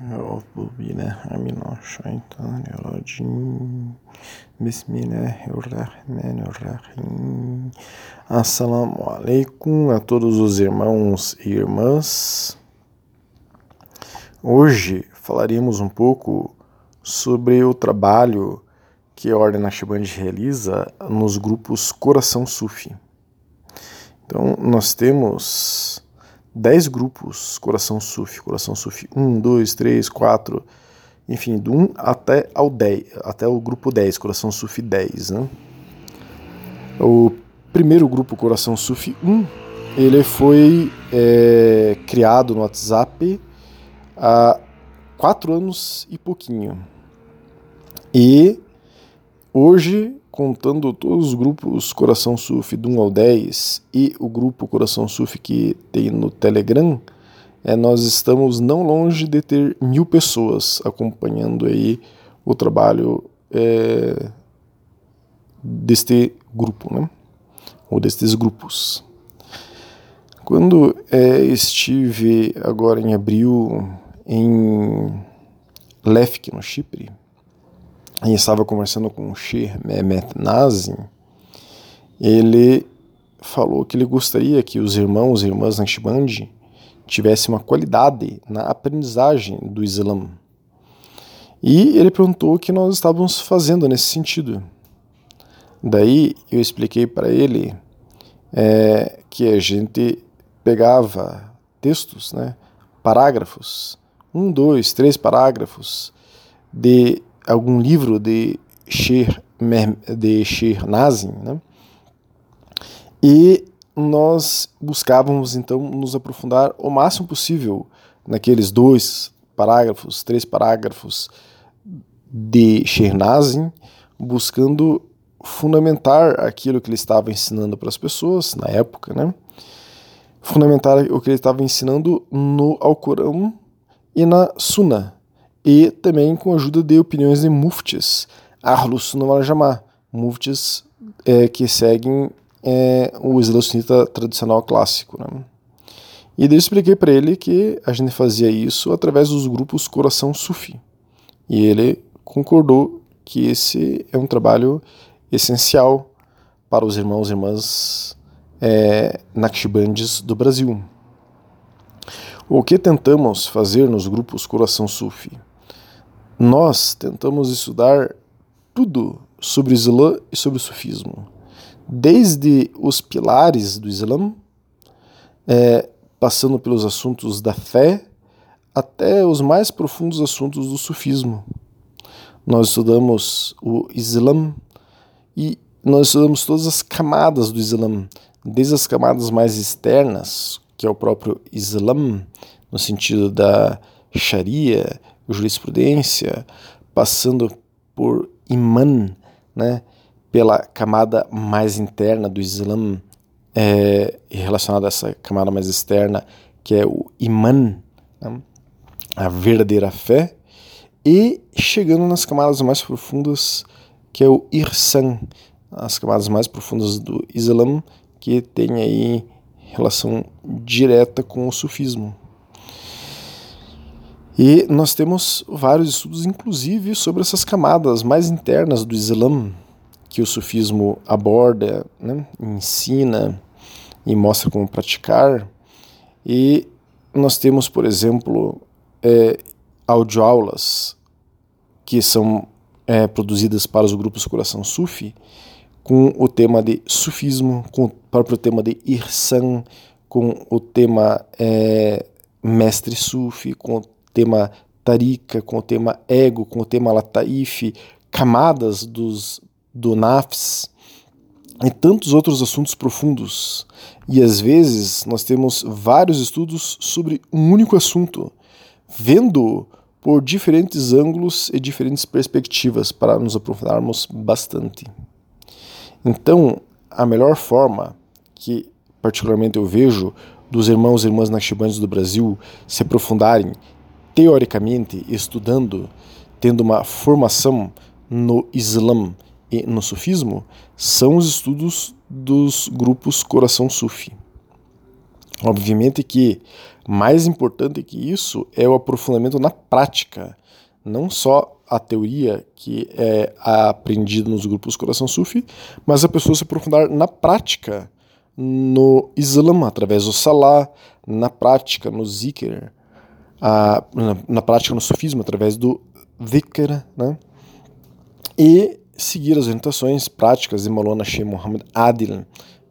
É Euzubillahimineşşeytanirracim. Né? Então, né? Bismillahirrahmanirrahim. Né? Assalamu alaikum a todos os irmãos e irmãs. Hoje falaremos um pouco sobre o trabalho que a Ordem Nashband realiza nos grupos Coração Sufi. Então, nós temos 10 grupos Coração Sufi, Coração Sufi 1, 2, 3, 4, enfim, do 1 até, ao 10, até o grupo 10, Coração Sufi 10. Né? O primeiro grupo, Coração Sufi 1, ele foi é, criado no WhatsApp há 4 anos e pouquinho. E hoje contando todos os grupos Coração Sufi do 1 ao 10 e o grupo Coração Sufi que tem no Telegram, é, nós estamos não longe de ter mil pessoas acompanhando aí o trabalho é, deste grupo, né? ou destes grupos. Quando é, estive agora em abril em Lefk, no Chipre, e estava conversando com o Sheikh Mehmet Nazim, ele falou que ele gostaria que os irmãos e irmãs Naqshband tivessem uma qualidade na aprendizagem do Islã. E ele perguntou o que nós estávamos fazendo nesse sentido. Daí eu expliquei para ele é, que a gente pegava textos, né, parágrafos, um, dois, três parágrafos de algum livro de Sher, de Sher Nazim, né? e nós buscávamos então nos aprofundar o máximo possível naqueles dois parágrafos, três parágrafos de Nazim, buscando fundamentar aquilo que ele estava ensinando para as pessoas na época, né? Fundamentar o que ele estava ensinando no Alcorão e na Sunnah, e também com a ajuda de opiniões de muftis, Sunnah wal Jamaa, muftis é, que seguem é, o Islã tradicional clássico. Né? E daí eu expliquei para ele que a gente fazia isso através dos grupos Coração Sufi. E ele concordou que esse é um trabalho essencial para os irmãos e irmãs é, Naqshbandis do Brasil. O que tentamos fazer nos grupos Coração Sufi? Nós tentamos estudar tudo sobre o Islã e sobre o Sufismo, desde os pilares do Islã, é, passando pelos assuntos da fé, até os mais profundos assuntos do Sufismo. Nós estudamos o Islã e nós estudamos todas as camadas do Islã, desde as camadas mais externas, que é o próprio Islã, no sentido da Sharia jurisprudência, passando por imã, né, pela camada mais interna do Islã, é, relacionada a essa camada mais externa, que é o imã, né, a verdadeira fé, e chegando nas camadas mais profundas, que é o irsan, as camadas mais profundas do Islã, que tem aí relação direta com o sufismo. E nós temos vários estudos, inclusive, sobre essas camadas mais internas do Islã, que o sufismo aborda, né, ensina e mostra como praticar. E nós temos, por exemplo, é, audioaulas que são é, produzidas para os grupos Coração Sufi, com o tema de sufismo, com o próprio tema de Irsan, com o tema é, mestre sufi, com o tema Tarika, com o tema ego, com o tema Lataif, camadas dos, do Nafs e tantos outros assuntos profundos. E às vezes nós temos vários estudos sobre um único assunto, vendo por diferentes ângulos e diferentes perspectivas para nos aprofundarmos bastante. Então, a melhor forma que particularmente eu vejo dos irmãos e irmãs Naqshbandites do Brasil se aprofundarem teoricamente estudando, tendo uma formação no Islã e no Sufismo, são os estudos dos grupos Coração Sufi. Obviamente que mais importante que isso é o aprofundamento na prática, não só a teoria que é aprendida nos grupos Coração Sufi, mas a pessoa se aprofundar na prática no Islã, através do Salah, na prática no Zikr, a, na, na, prática no Sufismo, através do Dhikr, né? e seguir as orientações práticas de Maulana Sheikh Muhammad Adil,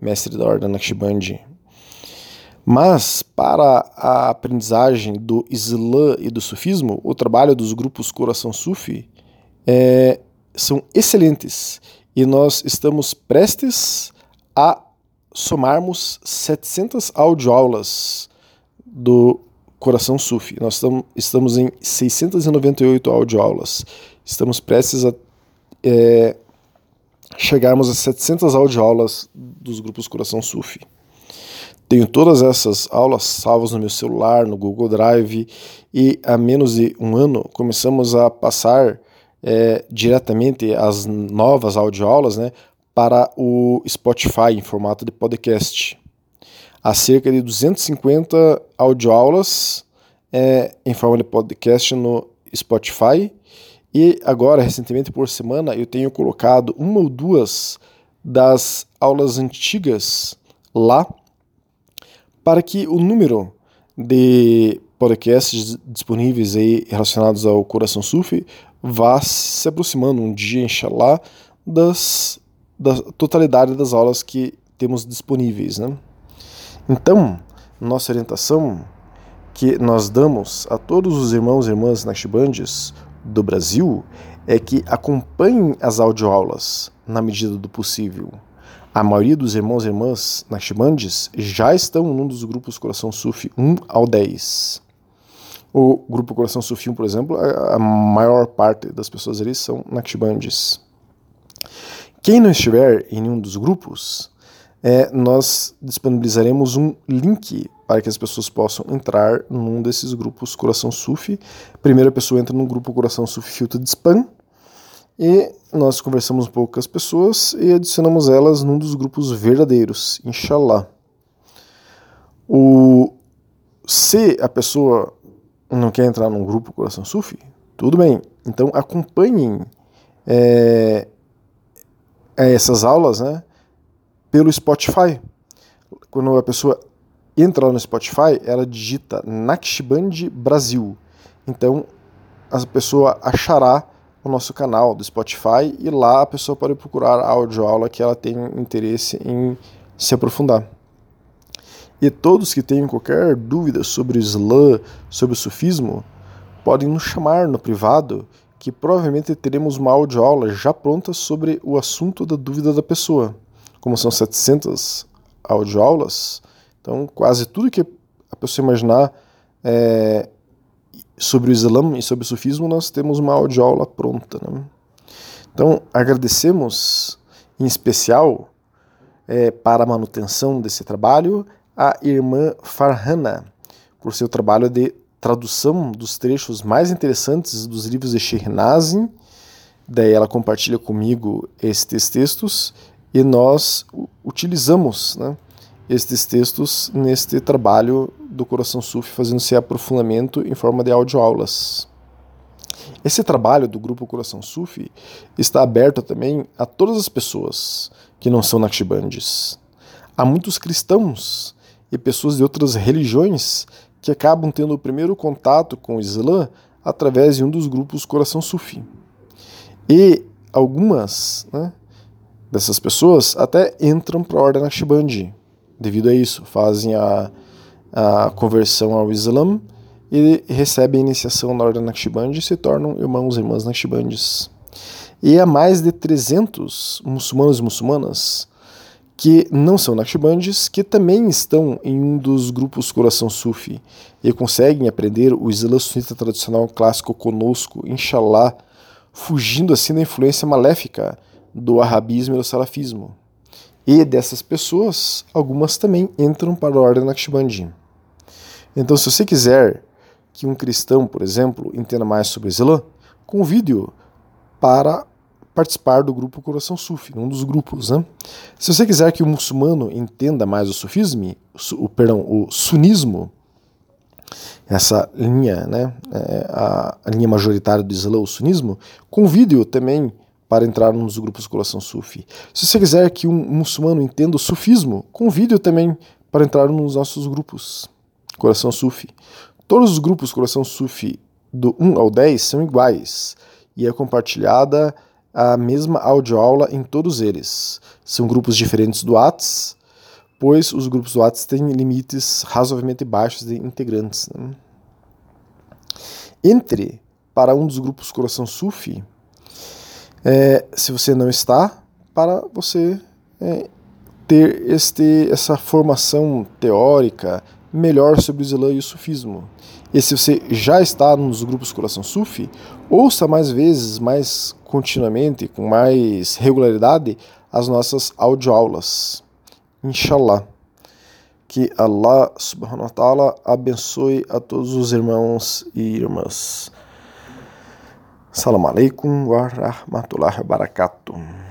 mestre da Ordem Naqshbandi. Mas, para a aprendizagem do Islã e do Sufismo, o trabalho dos grupos Coração Sufi é, são excelentes e nós estamos prestes a somarmos 700 audioaulas do Coração Sufi. Nós estamos em 698 audioaulas. Estamos prestes a é, chegarmos a 700 audioaulas dos grupos Coração Sufi. Tenho todas essas aulas salvas no meu celular, no Google Drive, e há menos de um ano começamos a passar é, diretamente as novas audioaulas né, para o Spotify em formato de podcast. Há cerca de 250 audioaulas é, em forma de podcast no Spotify e agora, recentemente por semana, eu tenho colocado uma ou duas das aulas antigas lá para que o número de podcasts disponíveis aí relacionados ao Coração Sufi vá se aproximando um dia, inshallah, das, da totalidade das aulas que temos disponíveis. Né? Então, nossa orientação que nós damos a todos os irmãos e irmãs Naqshbandis do Brasil é que acompanhem as audioaulas na medida do possível. A maioria dos irmãos e irmãs Naqshbandis já estão num dos grupos Coração Sufi 1 ao 10. O grupo Coração Sufi 1, por exemplo, a maior parte das pessoas ali são Naqshbandis. Quem não estiver em nenhum dos grupos, é, nós disponibilizaremos um link para que as pessoas possam entrar num desses grupos Coração Sufi. Primeiro a pessoa entra no grupo Coração Sufi Filtro de Spam e nós conversamos um pouco com as pessoas e adicionamos elas num dos grupos verdadeiros, inshallah. O, se a pessoa não quer entrar num grupo Coração Sufi, tudo bem. Então acompanhem é, essas aulas, né? Pelo Spotify. Quando a pessoa entra lá no Spotify, ela digita Naqshband Brasil. Então a pessoa achará o nosso canal do Spotify e lá a pessoa pode procurar a audioaula que ela tem interesse em se aprofundar. E todos que tenham qualquer dúvida sobre o Islã, sobre o sufismo, podem nos chamar no privado, que provavelmente teremos uma audioaula já pronta sobre o assunto da dúvida da pessoa como são 700 audioaulas, então quase tudo que a pessoa imaginar é, sobre o Islã e sobre o sufismo, nós temos uma audioaula pronta. Né? Então agradecemos em especial é, para a manutenção desse trabalho a irmã Farhana por seu trabalho de tradução dos trechos mais interessantes dos livros de Shernazin. Daí ela compartilha comigo estes textos e nós utilizamos né, estes textos neste trabalho do Coração Sufi, fazendo esse aprofundamento em forma de audioaulas. Esse trabalho do grupo Coração Sufi está aberto também a todas as pessoas que não são Naqshbandis. Há muitos cristãos e pessoas de outras religiões que acabam tendo o primeiro contato com o Islã através de um dos grupos Coração Sufi. E algumas né, dessas pessoas até entram para a Ordem Naqshbandi devido a isso, fazem a, a conversão ao Islã e recebem a iniciação na Ordem Naqshbandi e se tornam irmãos e irmãs Naqshbandis. E há mais de 300 muçulmanos e muçulmanas que não são Naqshbandis, que também estão em um dos grupos Coração Sufi e conseguem aprender o Islã sunita tradicional clássico conosco, inshallah, fugindo assim da influência maléfica do arabismo e do salafismo. E dessas pessoas, algumas também entram para a ordem Naqshbandi. Então, se você quiser que um cristão, por exemplo, entenda mais sobre o Islã, convide-o para participar do grupo Coração Sufi, um dos grupos. Né? Se você quiser que o muçulmano entenda mais o sufismo, o, perdão, o sunismo, essa linha, né, é, a, linha majoritária do Islã, o sunismo, convide-o também para entrar nos grupos Coração Sufi. Se você quiser que um muçulmano entenda o sufismo, convide-o também para entrar nos nossos grupos Coração Sufi. Todos os grupos Coração Sufi do 1 ao 10 são iguais e é compartilhada a mesma audioaula em todos eles. São grupos diferentes do Whats, pois os grupos do Whats têm limites razoavelmente baixos de integrantes. Né? Entre para um dos grupos Coração Sufi, é, se você não está, para você é, ter este, essa formação teórica melhor sobre o Islã e o Sufismo. E se você já está nos grupos Coração Sufi, ouça mais vezes, mais continuamente, com mais regularidade, as nossas audioaulas. Inshallah. Que Allah subhanahu wa ta'ala abençoe a todos os irmãos e irmãs. Salam alaikum wa rahmatullahi wa barakatuh.